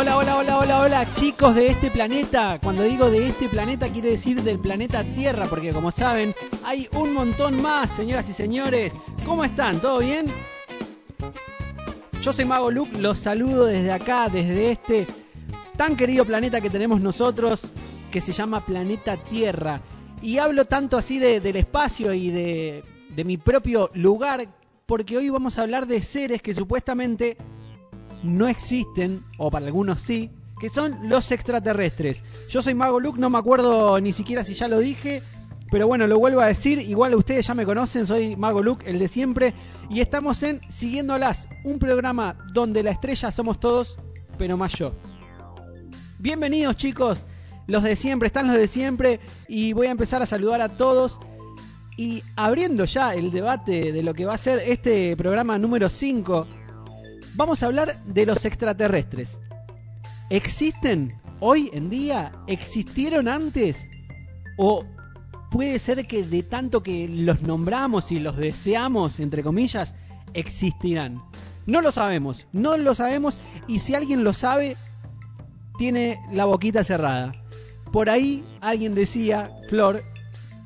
Hola, hola, hola, hola, hola, chicos de este planeta. Cuando digo de este planeta, quiere decir del planeta Tierra, porque como saben, hay un montón más, señoras y señores. ¿Cómo están? ¿Todo bien? Yo soy Mago Luke, los saludo desde acá, desde este tan querido planeta que tenemos nosotros, que se llama Planeta Tierra. Y hablo tanto así de, del espacio y de, de mi propio lugar, porque hoy vamos a hablar de seres que supuestamente no existen, o para algunos sí, que son los extraterrestres. Yo soy Mago Luke, no me acuerdo ni siquiera si ya lo dije, pero bueno, lo vuelvo a decir, igual ustedes ya me conocen, soy Mago Luke, el de siempre, y estamos en Siguiéndolas, un programa donde la estrella somos todos, pero más yo. Bienvenidos chicos, los de siempre, están los de siempre, y voy a empezar a saludar a todos. Y abriendo ya el debate de lo que va a ser este programa número 5 vamos a hablar de los extraterrestres. ¿Existen hoy en día? ¿Existieron antes? ¿O puede ser que de tanto que los nombramos y los deseamos, entre comillas, existirán? No lo sabemos, no lo sabemos y si alguien lo sabe, tiene la boquita cerrada. Por ahí alguien decía, Flor,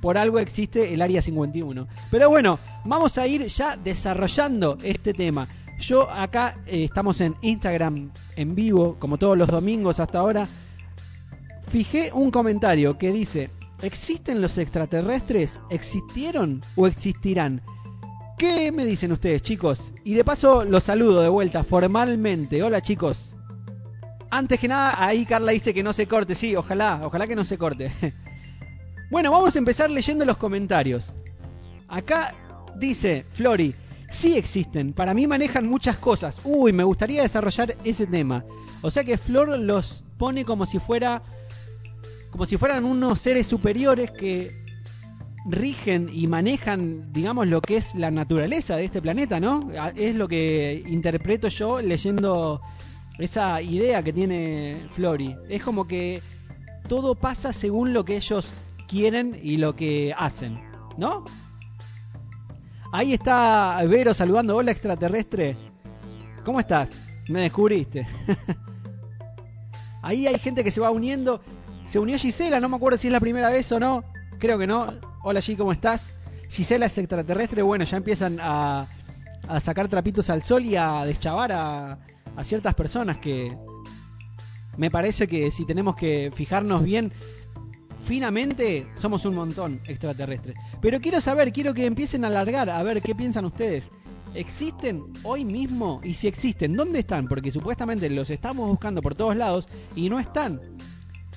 por algo existe el Área 51. Pero bueno, vamos a ir ya desarrollando este tema. Yo acá eh, estamos en Instagram en vivo, como todos los domingos hasta ahora. Fijé un comentario que dice, ¿existen los extraterrestres? ¿Existieron o existirán? ¿Qué me dicen ustedes, chicos? Y de paso los saludo de vuelta formalmente. Hola, chicos. Antes que nada, ahí Carla dice que no se corte. Sí, ojalá, ojalá que no se corte. bueno, vamos a empezar leyendo los comentarios. Acá dice Flori, sí existen. Para mí manejan muchas cosas. Uy, me gustaría desarrollar ese tema. O sea que Flor los pone como si fuera como si fueran unos seres superiores que rigen y manejan, digamos, lo que es la naturaleza de este planeta, ¿no? Es lo que interpreto yo leyendo esa idea que tiene Flori. Es como que todo pasa según lo que ellos quieren y lo que hacen, ¿no? Ahí está Vero saludando. Hola extraterrestre. ¿Cómo estás? Me descubriste. Ahí hay gente que se va uniendo. Se unió Gisela, no me acuerdo si es la primera vez o no. Creo que no. Hola G, ¿cómo estás? Gisela es extraterrestre. Bueno, ya empiezan a, a sacar trapitos al sol y a deschavar a, a ciertas personas que me parece que si tenemos que fijarnos bien finamente somos un montón extraterrestres. Pero quiero saber, quiero que empiecen a alargar, a ver qué piensan ustedes. ¿Existen hoy mismo? Y si existen, ¿dónde están? Porque supuestamente los estamos buscando por todos lados y no están.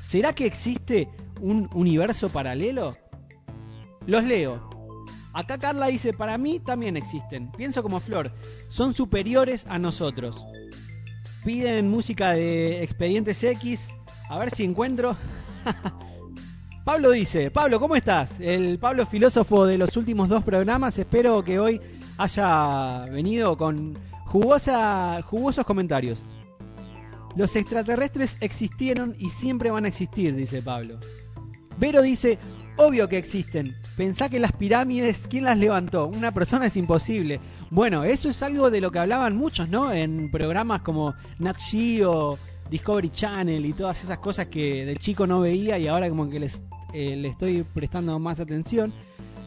¿Será que existe un universo paralelo? Los leo. Acá Carla dice, para mí también existen. Pienso como Flor, son superiores a nosotros. Piden música de Expedientes X. A ver si encuentro. Pablo dice, Pablo, ¿cómo estás? El Pablo filósofo de los últimos dos programas, espero que hoy haya venido con jugosa, jugosos comentarios. Los extraterrestres existieron y siempre van a existir, dice Pablo. Vero dice, obvio que existen. Pensá que las pirámides, ¿quién las levantó? Una persona es imposible. Bueno, eso es algo de lo que hablaban muchos, ¿no? En programas como Nat Geo, Discovery Channel y todas esas cosas que de chico no veía y ahora como que les eh, le estoy prestando más atención,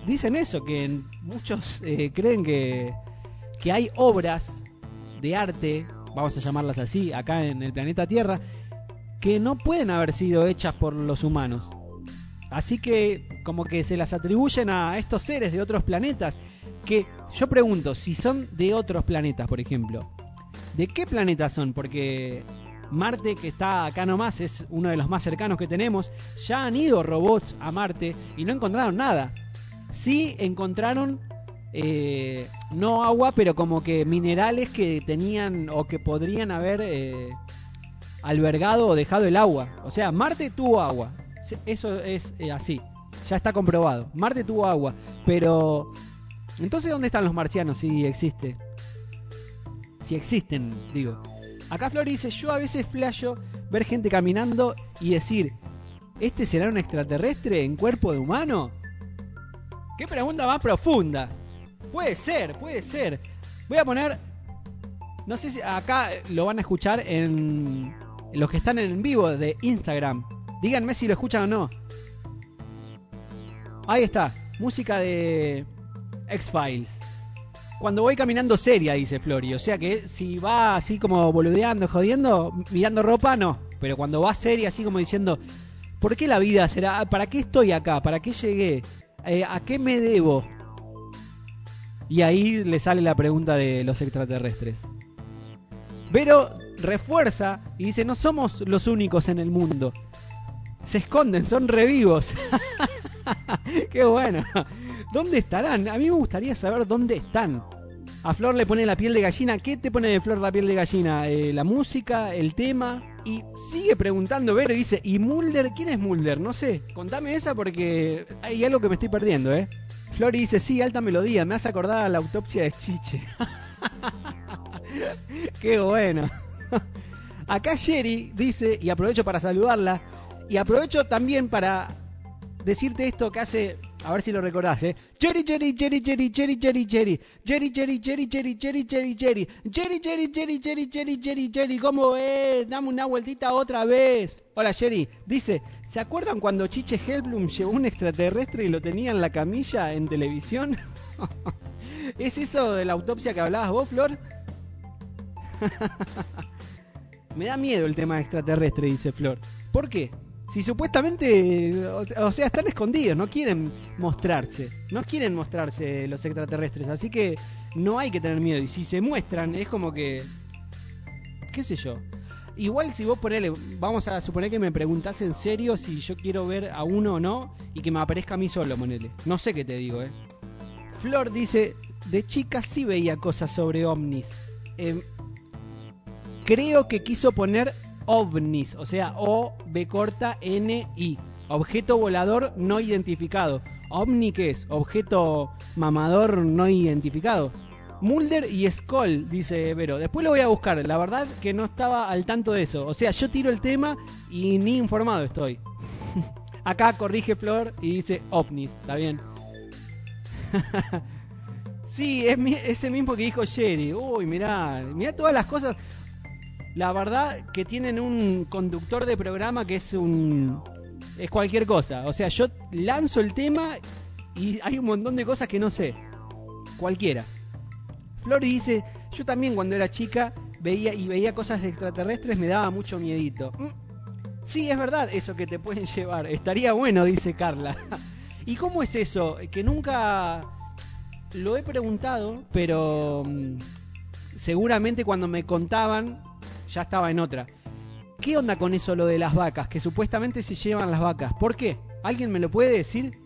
dicen eso, que muchos eh, creen que, que hay obras de arte, vamos a llamarlas así, acá en el planeta Tierra, que no pueden haber sido hechas por los humanos. Así que como que se las atribuyen a estos seres de otros planetas, que yo pregunto, si son de otros planetas, por ejemplo, ¿de qué planetas son? Porque Marte, que está acá nomás, es uno de los más cercanos que tenemos. Ya han ido robots a Marte y no encontraron nada. Sí encontraron eh, no agua, pero como que minerales que tenían o que podrían haber eh, albergado o dejado el agua. O sea, Marte tuvo agua. Eso es eh, así. Ya está comprobado. Marte tuvo agua. Pero... Entonces, ¿dónde están los marcianos si existe? Si existen, digo. Acá Flor dice, yo a veces flasho ver gente caminando y decir, ¿este será un extraterrestre en cuerpo de humano? ¿Qué pregunta más profunda? Puede ser, puede ser. Voy a poner, no sé si acá lo van a escuchar en, los que están en vivo de Instagram, díganme si lo escuchan o no. Ahí está, música de X-Files. Cuando voy caminando seria, dice Flori. O sea que si va así como boludeando, jodiendo, mirando ropa, no. Pero cuando va seria, así como diciendo, ¿por qué la vida será? ¿Para qué estoy acá? ¿Para qué llegué? Eh, ¿A qué me debo? Y ahí le sale la pregunta de los extraterrestres. Pero refuerza y dice, no somos los únicos en el mundo. Se esconden, son revivos. Qué bueno. ¿Dónde estarán? A mí me gustaría saber dónde están. A Flor le pone la piel de gallina. ¿Qué te pone de Flor la piel de gallina? Eh, la música, el tema. Y sigue preguntando Vero dice, ¿y Mulder? ¿Quién es Mulder? No sé. Contame esa porque hay algo que me estoy perdiendo, ¿eh? Flor dice, sí, alta melodía. Me hace acordar a la autopsia de Chiche. Qué bueno. Acá Sherry dice, y aprovecho para saludarla, y aprovecho también para decirte esto que hace, a ver si lo recordás, ¿eh? Jerry, Jerry, Jerry, Jerry, Jerry, Jerry, Jerry. Jerry, Jerry, Jerry, Jerry, Jerry, Jerry, Jerry. Jerry, Jerry, Jerry, Jerry, Jerry, Jerry, Jerry. ¿Cómo es? Dame una vueltita otra vez. Hola, Jerry. Dice, ¿se acuerdan cuando Chiche Helblum llevó un extraterrestre y lo tenía en la camilla en televisión? ¿Es eso de la autopsia que hablabas vos, Flor? Me da miedo el tema extraterrestre, dice Flor. ¿Por qué? Si supuestamente, o sea, están escondidos, no quieren mostrarse, no quieren mostrarse los extraterrestres, así que no hay que tener miedo. Y si se muestran, es como que, qué sé yo. Igual si vos ponele, vamos a suponer que me preguntás en serio si yo quiero ver a uno o no y que me aparezca a mí solo, ponele. No sé qué te digo, eh. Flor dice, de chica sí veía cosas sobre ovnis. Eh, creo que quiso poner ovnis, o sea, O, B corta, N, I. Objeto volador no identificado. ¿Ovni qué es? Objeto mamador no identificado. Mulder y Skoll, dice Vero. Después lo voy a buscar. La verdad que no estaba al tanto de eso. O sea, yo tiro el tema y ni informado estoy. Acá corrige Flor y dice ovnis. Está bien. sí, es ese mismo que dijo Sherry. Uy, mirá. Mirá todas las cosas. La verdad que tienen un conductor de programa que es un es cualquier cosa. O sea, yo lanzo el tema y hay un montón de cosas que no sé. Cualquiera. Flori dice, yo también cuando era chica veía y veía cosas extraterrestres me daba mucho miedito. Mm, sí, es verdad eso que te pueden llevar. Estaría bueno, dice Carla. ¿Y cómo es eso? Que nunca lo he preguntado, pero mm, seguramente cuando me contaban ya estaba en otra. ¿Qué onda con eso lo de las vacas? Que supuestamente se llevan las vacas. ¿Por qué? ¿Alguien me lo puede decir?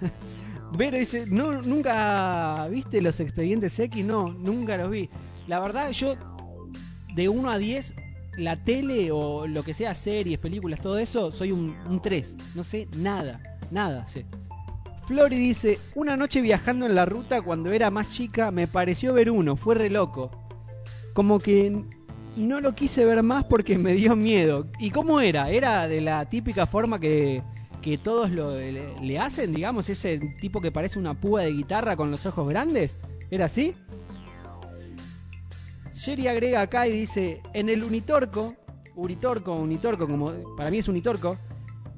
Vero dice, no, nunca viste los expedientes X, no, nunca los vi. La verdad, yo de 1 a 10, la tele o lo que sea, series, películas, todo eso, soy un, un 3. No sé nada, nada sé. Flori dice, una noche viajando en la ruta cuando era más chica me pareció ver uno, fue re loco. Como que no lo quise ver más porque me dio miedo. ¿Y cómo era? ¿Era de la típica forma que, que todos lo, le, hacen, digamos, ese tipo que parece una púa de guitarra con los ojos grandes? ¿Era así? Sherry agrega acá y dice, en el Unitorco, Uritorco, Unitorco, como para mí es Unitorco,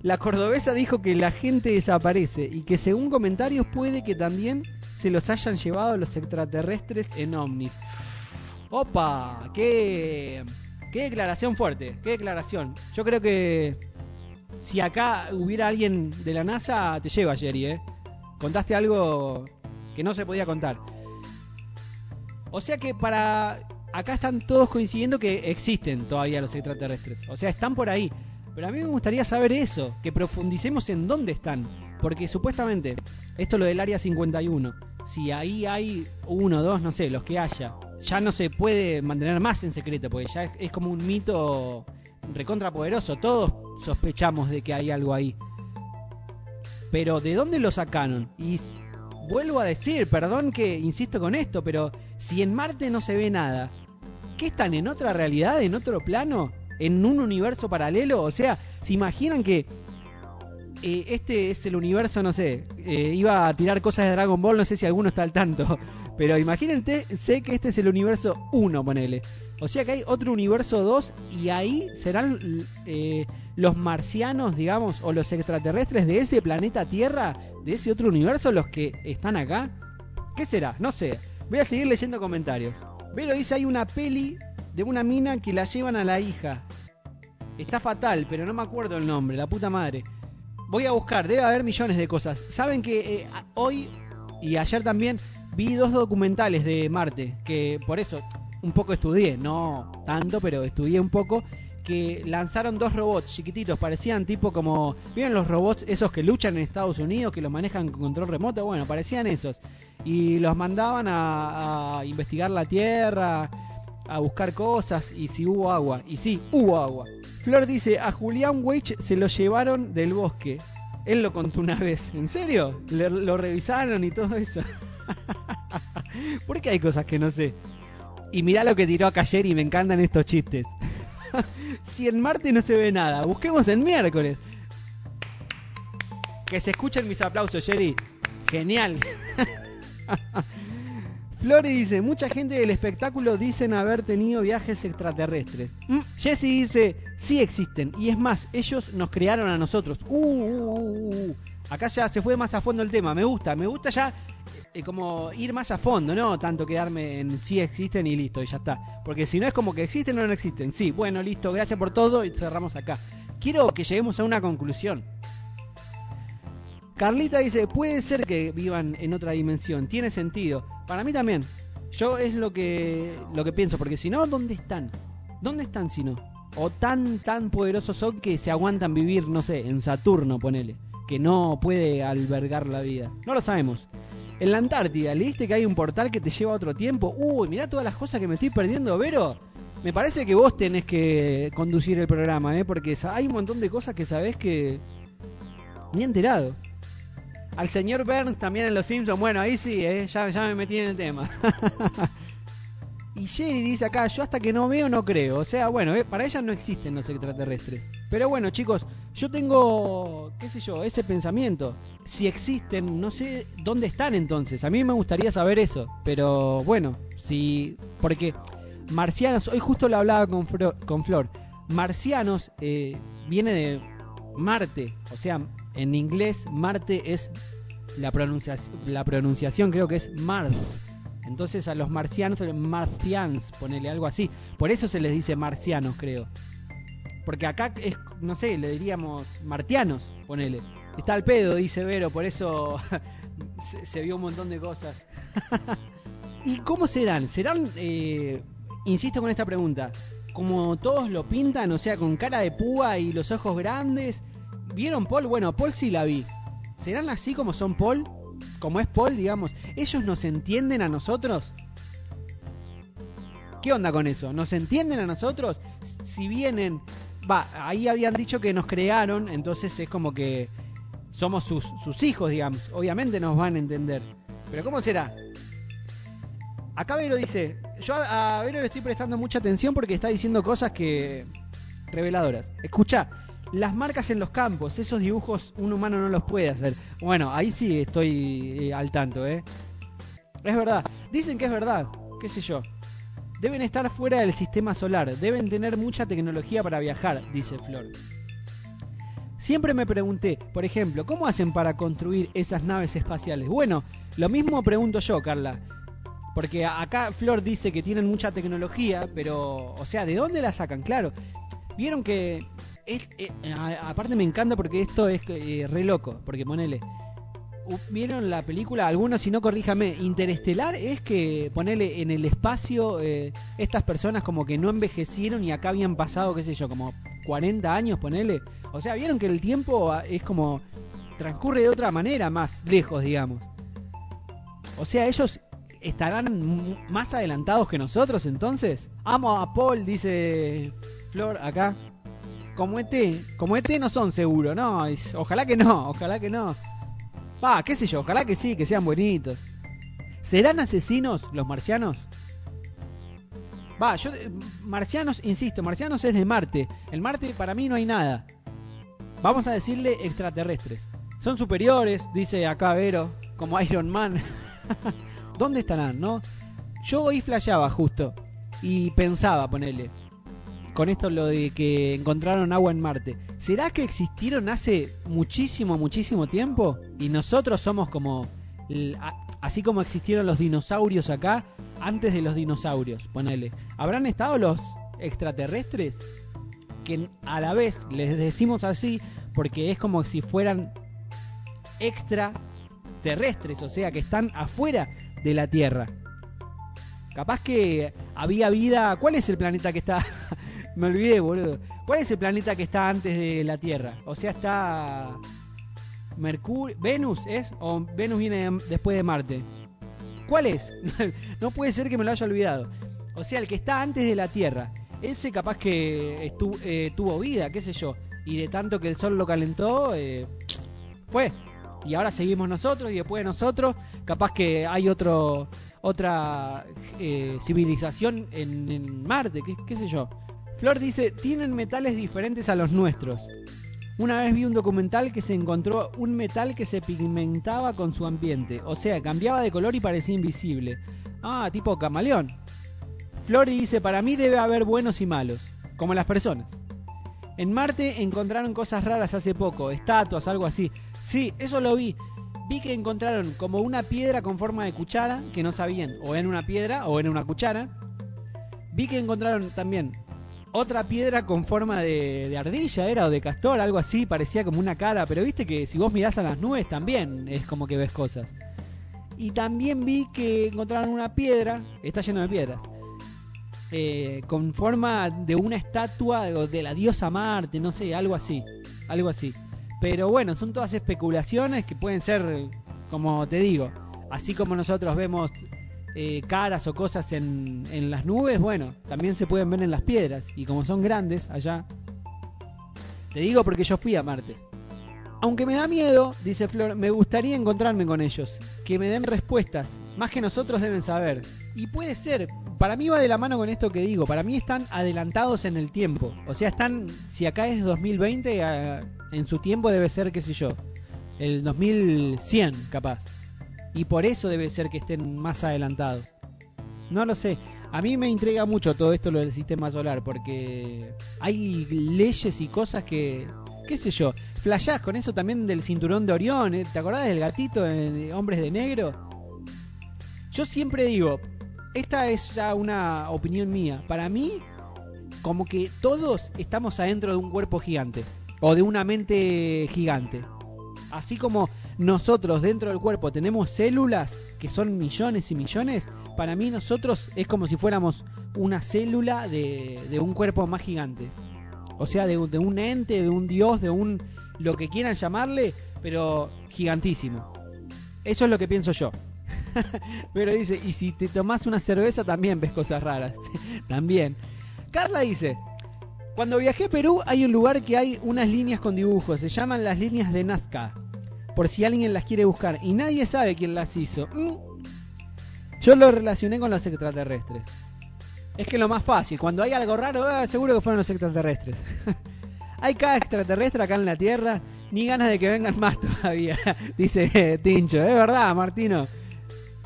la cordobesa dijo que la gente desaparece y que según comentarios puede que también se los hayan llevado los extraterrestres en ovnis. ¡Opa! ¡Qué, qué declaración fuerte! ¡Qué declaración! Yo creo que si acá hubiera alguien de la NASA, te lleva, Jerry, ¿eh? Contaste algo que no se podía contar. O sea que para... Acá están todos coincidiendo que existen todavía los extraterrestres. O sea, están por ahí. Pero a mí me gustaría saber eso, que profundicemos en dónde están. Porque supuestamente, esto es lo del Área 51, si ahí hay uno, dos, no sé, los que haya, ya no se puede mantener más en secreto, porque ya es, como un mito recontrapoderoso. Todos sospechamos de que hay algo ahí. Pero ¿de dónde lo sacaron? Y vuelvo a decir, perdón que insisto con esto, pero si en Marte no se ve nada, ¿qué están en otra realidad, en otro plano? ¿En un universo paralelo? O sea, ¿se imaginan que eh, este es el universo, no sé, eh, iba a tirar cosas de Dragon Ball, no sé si alguno está al tanto, pero imagínense sé que este es el universo 1, ponele. O sea que hay otro universo 2 y ahí serán eh, los marcianos, digamos, o los extraterrestres de ese planeta Tierra, de ese otro universo, los que están acá. ¿Qué será? No sé. Voy a seguir leyendo comentarios. Vero dice, hay una peli de una mina que la llevan a la hija. Está fatal, pero no me acuerdo el nombre, la puta madre. Voy a buscar, debe haber millones de cosas. Saben que eh, hoy y ayer también vi dos documentales de Marte, que por eso un poco estudié, no tanto, pero estudié un poco, que lanzaron dos robots chiquititos, parecían tipo como, ¿vieron los robots esos que luchan en Estados Unidos, que los manejan con control remoto? Bueno, parecían esos. Y los mandaban a, investigar la Tierra, a buscar cosas y si hubo agua. Y sí, hubo agua. Flor dice, a Julián Weich se lo llevaron del bosque. Él lo contó una vez. ¿En serio? lo revisaron y todo eso. ¿Por qué hay cosas que no sé? Y mirá lo que tiró acá ayer y me encantan estos chistes. si en Marte no se ve nada, busquemos en miércoles. Que se escuchen mis aplausos, Jerry. Genial. Flori dice, mucha gente del espectáculo dicen haber tenido viajes extraterrestres. Mm, Jesse dice, sí existen. Y es más, ellos nos crearon a nosotros. Uh, uh, uh, uh, Acá ya se fue más a fondo el tema. Me gusta, me gusta ya como ir más a fondo, no tanto quedarme en si existen y listo, y ya está. Porque si no es como que existen o no existen. Sí, bueno, listo, gracias por todo y cerramos acá. Quiero que lleguemos a una conclusión. Carlita dice, puede ser que vivan en otra dimensión, tiene sentido. Para mí también. Yo es lo que lo que pienso, porque si no, ¿dónde están? ¿Dónde están si no? O tan tan poderosos son que se aguantan vivir, no sé, en Saturno, ponele, que no puede albergar la vida. No lo sabemos. En la Antártida, ¿leíste que hay un portal que te lleva a otro tiempo? Uy, mirá todas las cosas que me estoy perdiendo, Vero. Me parece que vos tenés que conducir el programa, ¿eh? Porque hay un montón de cosas que sabés que... Ni enterado. Al señor Burns también en Los Simpsons, bueno, ahí sí, ¿eh? ya, me metí en el tema. y Jerry dice acá, yo hasta que no veo no creo. O sea, bueno, ¿eh? para ella no existen los extraterrestres. Pero bueno, chicos, yo tengo, qué sé yo, ese pensamiento si existen, no sé dónde están entonces. A mí me gustaría saber eso. Pero bueno, si. Porque marcianos, hoy justo lo hablaba con, con Flor. Marcianos eh, viene de Marte. O sea, en inglés Marte es la pronunciación, la pronunciación creo que es Mars. Entonces a los marcianos, marcians, ponele algo así. Por eso se les dice marcianos, creo. Porque acá es, no sé, le diríamos martianos, ponele. Está al pedo, dice Vero, por eso se, vio un montón de cosas. ¿Y cómo serán? ¿Serán, eh, insisto con esta pregunta, como todos lo pintan, o sea, con cara de púa y los ojos grandes? ¿Vieron Paul? Bueno, Paul sí la vi. ¿Serán así como son Paul? Como es Paul, digamos. ¿Ellos nos entienden a nosotros? ¿Qué onda con eso? ¿Nos entienden a nosotros? Si vienen... Va, ahí habían dicho que nos crearon, entonces es como que somos sus, sus hijos, digamos. Obviamente nos van a entender. Pero ¿cómo será? Acá Vero dice, yo a Vero le estoy prestando mucha atención porque está diciendo cosas que... reveladoras. Escucha, las marcas en los campos, esos dibujos un humano no los puede hacer. Bueno, ahí sí estoy eh, al tanto, ¿eh? Es verdad. Dicen que es verdad, qué sé yo. Deben estar fuera del sistema solar, deben tener mucha tecnología para viajar, dice Flor. Siempre me pregunté, por ejemplo, ¿cómo hacen para construir esas naves espaciales? Bueno, lo mismo pregunto yo, Carla. Porque acá Flor dice que tienen mucha tecnología, pero, o sea, ¿de dónde la sacan? Claro, vieron que... Es, eh, aparte me encanta porque esto es eh, re loco, porque ponele... ¿Vieron la película? Algunos, si no, corríjame. Interestelar es que, ponele, en el espacio, eh, estas personas como que no envejecieron y acá habían pasado, qué sé yo, como 40 años, ponele. O sea, vieron que el tiempo ah, es como transcurre de otra manera más lejos, digamos. O sea, ellos estarán más adelantados que nosotros entonces. Amo a Paul, dice Flor acá. Como ET, como ET no son seguros, ¿no? Ojalá que no, ojalá que no. Va, qué sé yo, ojalá que sí, que sean bonitos. ¿Serán asesinos los marcianos? Va, yo, eh, marcianos, insisto, marcianos es de Marte. El Marte para mí no hay nada. Vamos a decirle extraterrestres. Son superiores, dice acá Vero, como Iron Man. ¿Dónde estarán, no? Yo hoy flasheaba justo. Y pensaba, ponele, con esto lo de que encontraron agua en Marte, ¿será que existieron hace muchísimo, muchísimo tiempo? Y nosotros somos como, así como existieron los dinosaurios acá, antes de los dinosaurios, ponele. ¿Habrán estado los extraterrestres? Que a la vez les decimos así porque es como si fueran extraterrestres, o sea, que están afuera de la Tierra. Capaz que había vida. ¿Cuál es el planeta que está? Me olvidé, boludo. ¿Cuál es el planeta que está antes de la Tierra? O sea, está. Mercurio. ¿Venus es? ¿O Venus viene después de Marte? ¿Cuál es? no puede ser que me lo haya olvidado. O sea, el que está antes de la Tierra. Ese capaz que estuvo, eh, tuvo vida, qué sé yo. Y de tanto que el sol lo calentó, eh, fue. Y ahora seguimos nosotros y después de nosotros, capaz que hay otro otra eh, civilización en, Marte, qué, qué sé yo. Flor dice, tienen metales diferentes a los nuestros. Una vez vi un documental que se encontró un metal que se pigmentaba con su ambiente, o sea, cambiaba de color y parecía invisible. Ah, tipo camaleón. Flor dice, para mí debe haber buenos y malos, como las personas. En Marte encontraron cosas raras hace poco, estatuas, algo así. Sí, eso lo vi. Vi que encontraron como una piedra con forma de cuchara, que no sabían, o en una piedra o en una cuchara. Vi que encontraron también otra piedra con forma de, ardilla, era, o de castor, algo así, parecía como una cara, pero viste que si vos mirás a las nubes también es como que ves cosas. Y también vi que encontraron una piedra, está lleno de piedras, eh, con forma de una estatua de la diosa Marte, no sé, algo así, algo así. Pero bueno, son todas especulaciones que pueden ser, como te digo, así como nosotros vemos eh, caras o cosas en, en las nubes, bueno, también se pueden ver en las piedras. Y como son grandes allá, te digo porque yo fui a Marte. Aunque me da miedo, dice Flor, me gustaría encontrarme con ellos, que me den respuestas, más que nosotros deben saber. Y puede ser, para mí va de la mano con esto que digo, para mí están adelantados en el tiempo. O sea, están, si acá es 2020, en su tiempo debe ser, qué sé yo, el 2100 capaz y por eso debe ser que estén más adelantados. No lo sé. A mí me intriga mucho todo esto lo del sistema solar porque hay leyes y cosas que, qué sé yo, flashás con eso también del cinturón de Orión, ¿eh? ¿te acordás del gatito de Hombres de Negro? Yo siempre digo, esta es ya una opinión mía, para mí como que todos estamos adentro de un cuerpo gigante o de una mente gigante. Así como nosotros dentro del cuerpo tenemos células que son millones y millones, para mí nosotros es como si fuéramos una célula de, un cuerpo más gigante. O sea, de, de, un ente, de un dios, de un lo que quieran llamarle, pero gigantísimo. Eso es lo que pienso yo. pero dice, y si te tomas una cerveza también ves cosas raras. también. Carla dice, cuando viajé a Perú hay un lugar que hay unas líneas con dibujos, se llaman las líneas de Nazca por si alguien las quiere buscar. Y nadie sabe quién las hizo. Mm. Yo lo relacioné con los extraterrestres. Es que lo más fácil, cuando hay algo raro, ah, seguro que fueron los extraterrestres. hay cada extraterrestre acá en la Tierra, ni ganas de que vengan más todavía, dice Tincho. Es verdad, Martino.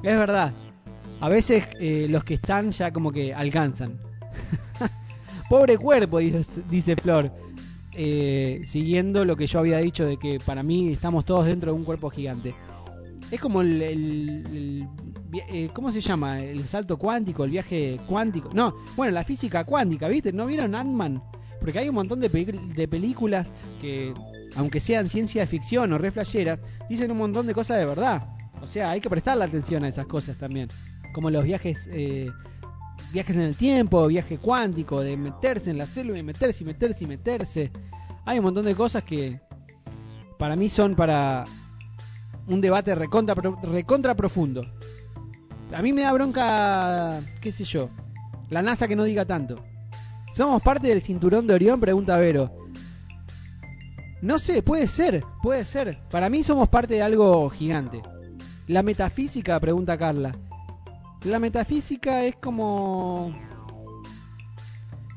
Es verdad. A veces eh, los que están ya como que alcanzan. Pobre cuerpo, dice, Flor. Eh, siguiendo lo que yo había dicho de que para mí estamos todos dentro de un cuerpo gigante. Es como el, eh, ¿cómo se llama? El salto cuántico, el viaje cuántico. No, bueno, la física cuántica, ¿viste? ¿No vieron Ant-Man? Porque hay un montón de, de películas que, aunque sean ciencia ficción o re dicen un montón de cosas de verdad. O sea, hay que prestarle atención a esas cosas también. Como los viajes, eh, viajes en el tiempo, viaje cuántico, de meterse en la célula y meterse y meterse y meterse. Hay un montón de cosas que para mí son para un debate recontra, recontra profundo. A mí me da bronca, qué sé yo, la NASA que no diga tanto. ¿Somos parte del cinturón de Orión? Pregunta Vero. No sé, puede ser, puede ser. Para mí somos parte de algo gigante. La metafísica, pregunta Carla. La metafísica es como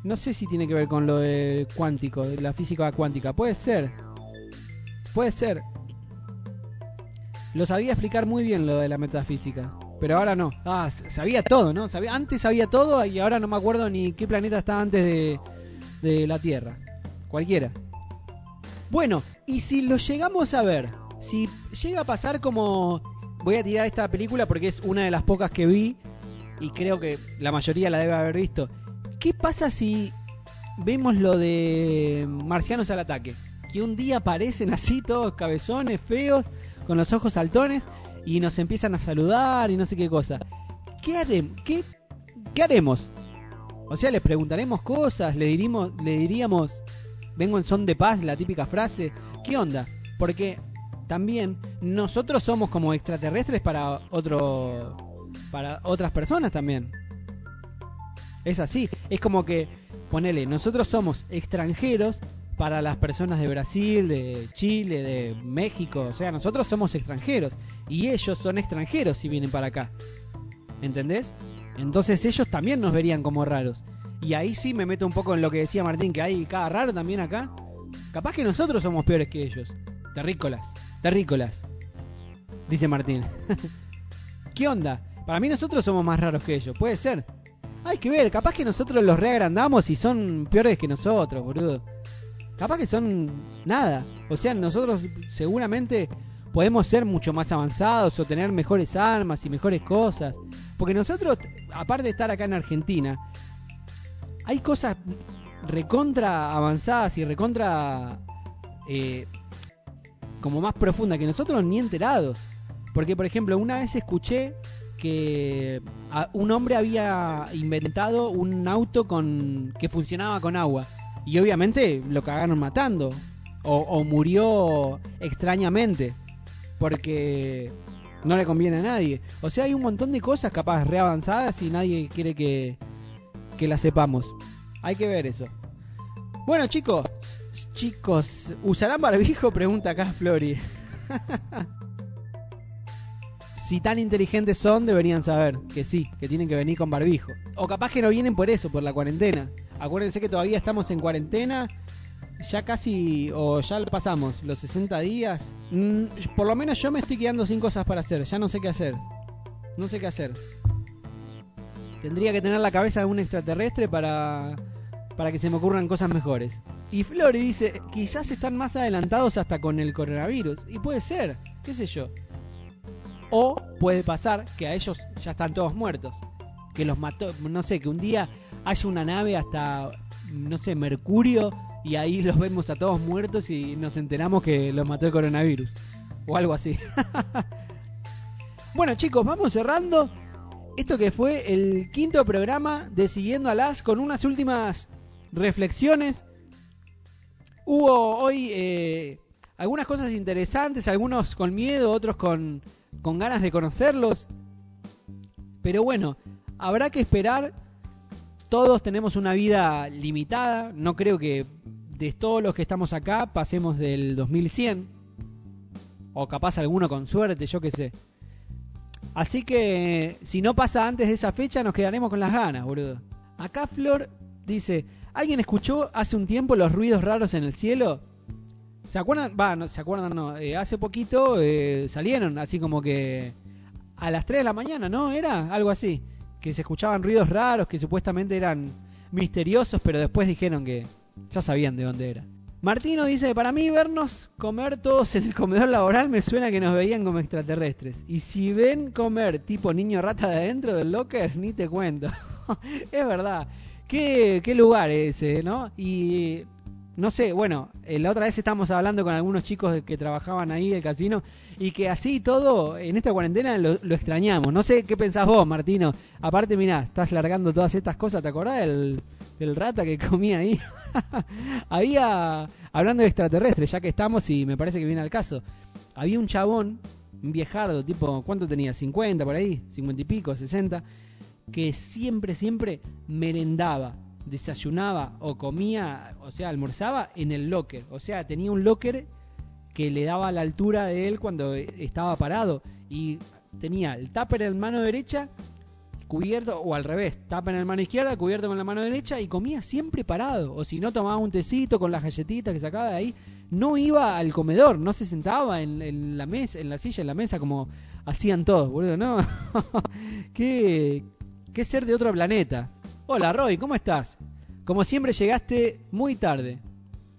no sé si tiene que ver con lo cuántico, la física cuántica. Puede ser. Puede ser. Lo sabía explicar muy bien lo de la metafísica. pero ahora no. Ah, sabía todo, ¿no? Sabía, antes sabía todo y ahora no me acuerdo ni qué planeta estaba antes de, de la Tierra. Cualquiera. Bueno, y si lo llegamos a ver, si llega a pasar como... Voy a tirar esta película porque es una de las pocas que vi y creo que la mayoría la debe haber visto. ¿Qué pasa si vemos lo de Marcianos al ataque? Que un día aparecen así todos cabezones, feos, con los ojos saltones y nos empiezan a saludar y no sé qué cosa. ¿Qué, haremos? O sea, les preguntaremos cosas, le, diríamos, le diríamos, vengo en son de paz, la típica frase. ¿Qué onda? Porque también nosotros somos como extraterrestres para otro para otras personas también. Es así, es como que ponele, nosotros somos extranjeros para las personas de Brasil, de Chile, de México, o sea, nosotros somos extranjeros y ellos son extranjeros si vienen para acá. ¿Entendés? Entonces ellos también nos verían como raros. Y ahí sí me meto un poco en lo que decía Martín, que hay cada raro también acá. Capaz que nosotros somos peores que ellos. Terrícolas, terrícolas. Dice Martín. ¿Qué onda? Para mí nosotros somos más raros que ellos, puede ser. Hay que ver, capaz que nosotros los reagrandamos y son peores que nosotros, boludo. Capaz que son nada. O sea, nosotros seguramente podemos ser mucho más avanzados o tener mejores armas y mejores cosas. Porque nosotros, aparte de estar acá en Argentina, hay cosas recontra avanzadas y recontra eh, como más profundas que nosotros ni enterados. Porque, por ejemplo, una vez escuché que un hombre había inventado un auto con que funcionaba con agua y obviamente lo cagaron matando o, murió extrañamente porque no le conviene a nadie. O sea, hay un montón de cosas capaz reavanzadas y nadie quiere que, que las sepamos. Hay que ver eso. Bueno, chicos, chicos, ¿usarán barbijo? Pregunta acá Flori. si tan inteligentes son, deberían saber que sí, que tienen que venir con barbijo. O capaz que no vienen por eso, por la cuarentena. Acuérdense que todavía estamos en cuarentena, ya casi, o ya pasamos, los 60 días. Mm, por lo menos yo me estoy quedando sin cosas para hacer, ya no sé qué hacer. No sé qué hacer. Tendría que tener la cabeza de un extraterrestre para, para que se me ocurran cosas mejores. Y Flori dice, quizás están más adelantados hasta con el coronavirus. Y puede ser, qué sé yo. O puede pasar que a ellos ya están todos muertos. Que los mató, no sé, que un día haya una nave hasta, no sé, Mercurio y ahí los vemos a todos muertos y nos enteramos que los mató el coronavirus. O algo así. bueno chicos, vamos cerrando esto que fue el quinto programa de Siguiendo a las con unas últimas reflexiones. Hubo hoy eh, algunas cosas interesantes, algunos con miedo, otros con con ganas de conocerlos. Pero bueno, habrá que esperar. Todos tenemos una vida limitada. No creo que de todos los que estamos acá pasemos del 2100. O capaz alguno con suerte, yo qué sé. Así que si no pasa antes de esa fecha nos quedaremos con las ganas, boludo. Acá Flor dice, ¿alguien escuchó hace un tiempo los ruidos raros en el cielo? ¿Se acuerdan? Va, no, se acuerdan, no. Eh, hace poquito eh, salieron así como que a las 3 de la mañana, ¿no? Era algo así. Que se escuchaban ruidos raros que supuestamente eran misteriosos, pero después dijeron que ya sabían de dónde era. Martino dice, para mí vernos comer todos en el comedor laboral me suena que nos veían como extraterrestres. Y si ven comer tipo niño rata de adentro del locker, ni te cuento. es verdad. ¿Qué, qué lugar ese, ¿no? Y no sé, bueno, eh, la otra vez estábamos hablando con algunos chicos que trabajaban ahí del casino y que así todo en esta cuarentena lo, extrañamos. No sé qué pensás vos, Martino. Aparte, mirá, estás largando todas estas cosas. ¿Te acordás del, del rata que comía ahí? había, hablando de extraterrestres, ya que estamos y me parece que viene al caso, había un chabón, un viejardo, tipo, ¿cuánto tenía? ¿50 por ahí? ¿50 y pico? ¿60? Que siempre, siempre merendaba desayunaba o comía, o sea, almorzaba en el locker. O sea, tenía un locker que le daba la altura de él cuando estaba parado. Y tenía el tupper en mano derecha, cubierto, o al revés, tupper en la mano izquierda, cubierto con la mano derecha, y comía siempre parado. O si no, tomaba un tecito con las galletitas que sacaba de ahí. No iba al comedor, no se sentaba en, la mesa, en la silla, en la mesa, como hacían todos, boludo, ¿no? ¿Qué, qué ser de otro planeta. Hola Roy, ¿cómo estás? Como siempre llegaste muy tarde.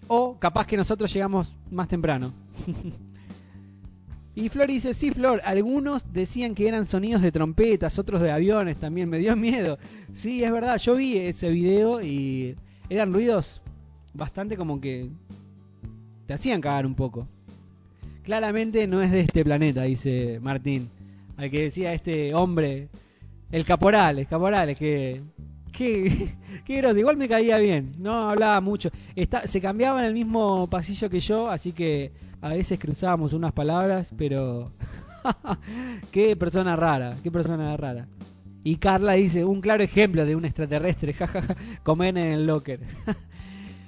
O capaz que nosotros llegamos más temprano. y Flor dice, sí Flor, algunos decían que eran sonidos de trompetas, otros de aviones también, me dio miedo. Sí, es verdad, yo vi ese video y eran ruidos bastante como que te hacían cagar un poco. Claramente no es de este planeta, dice Martín. Al que decía este hombre, el caporal, el caporal, que qué, qué. Igual me caía bien, no hablaba mucho. Se cambiaba en el mismo pasillo que yo, así que a veces cruzábamos unas palabras, pero qué persona rara, qué persona rara. Y Carla dice, un claro ejemplo de un extraterrestre, comer en el locker.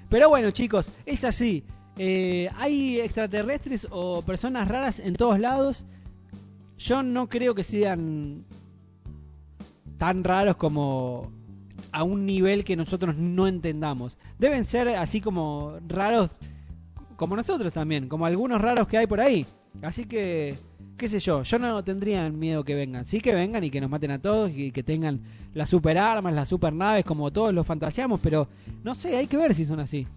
pero bueno, chicos, es así. Eh, hay extraterrestres o personas raras en todos lados. Yo no creo que sean tan raros como a un nivel que nosotros no entendamos. Deben ser así como raros como nosotros también, como algunos raros que hay por ahí. Así que, qué sé yo, yo no tendría miedo que vengan. Sí que vengan y que nos maten a todos y que tengan las super armas, las super naves como todos los fantaseamos, pero no sé, hay que ver si son así.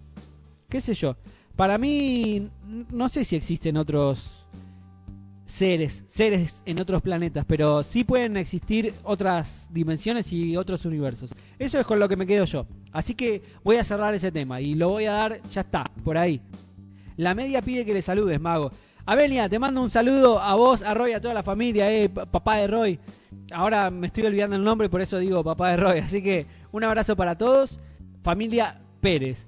Qué sé yo. Para mí, no sé si existen otros seres, seres en otros planetas, pero sí pueden existir otras dimensiones y otros universos. Eso es con lo que me quedo yo. Así que voy a cerrar ese tema y lo voy a dar, ya está, por ahí. La media pide que le saludes, mago. Abelia, te mando un saludo a vos, a Roy, a toda la familia, eh, papá de Roy. Ahora me estoy olvidando el nombre, por eso digo papá de Roy. Así que un abrazo para todos. Familia Pérez.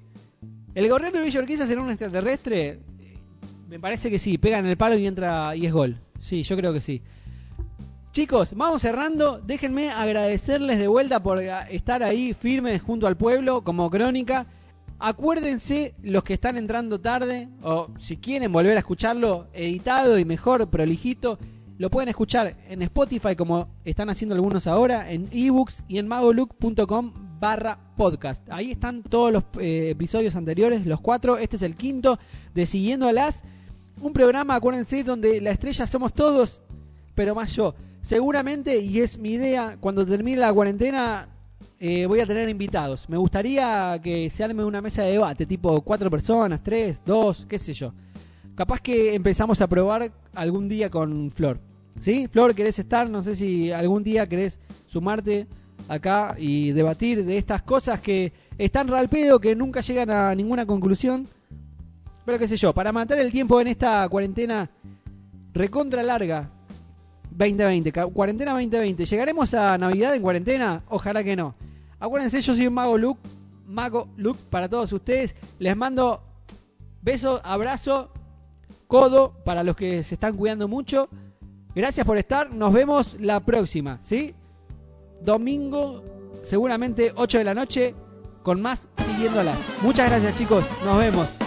¿El gorrión de será un extraterrestre? Me parece que sí, pega en el palo y entra y es gol. Sí, yo creo que sí. Chicos, vamos cerrando. Déjenme agradecerles de vuelta por estar ahí firmes junto al pueblo como crónica. Acuérdense los que están entrando tarde o si quieren volver a escucharlo editado y mejor, prolijito, lo pueden escuchar en Spotify como están haciendo algunos ahora, en ebooks y en magolook.com barra podcast. Ahí están todos los eh, episodios anteriores, los cuatro. Este es el quinto de Siguiendo a las un programa, acuérdense, donde la estrella somos todos, pero más yo. Seguramente, y es mi idea, cuando termine la cuarentena eh, voy a tener invitados. Me gustaría que se arme una mesa de debate, tipo cuatro personas, tres, dos, qué sé yo. Capaz que empezamos a probar algún día con Flor. ¿Sí? Flor, ¿querés estar? No sé si algún día querés sumarte acá y debatir de estas cosas que están real pedo, que nunca llegan a ninguna conclusión. Pero qué sé yo, para matar el tiempo en esta cuarentena recontra larga 2020, cuarentena 2020, ¿llegaremos a Navidad en cuarentena? Ojalá que no. Acuérdense, yo soy un mago Luke, mago Luke para todos ustedes. Les mando beso, abrazo, codo para los que se están cuidando mucho. Gracias por estar, nos vemos la próxima, ¿sí? Domingo, seguramente 8 de la noche, con más siguiéndola. Muchas gracias chicos, nos vemos.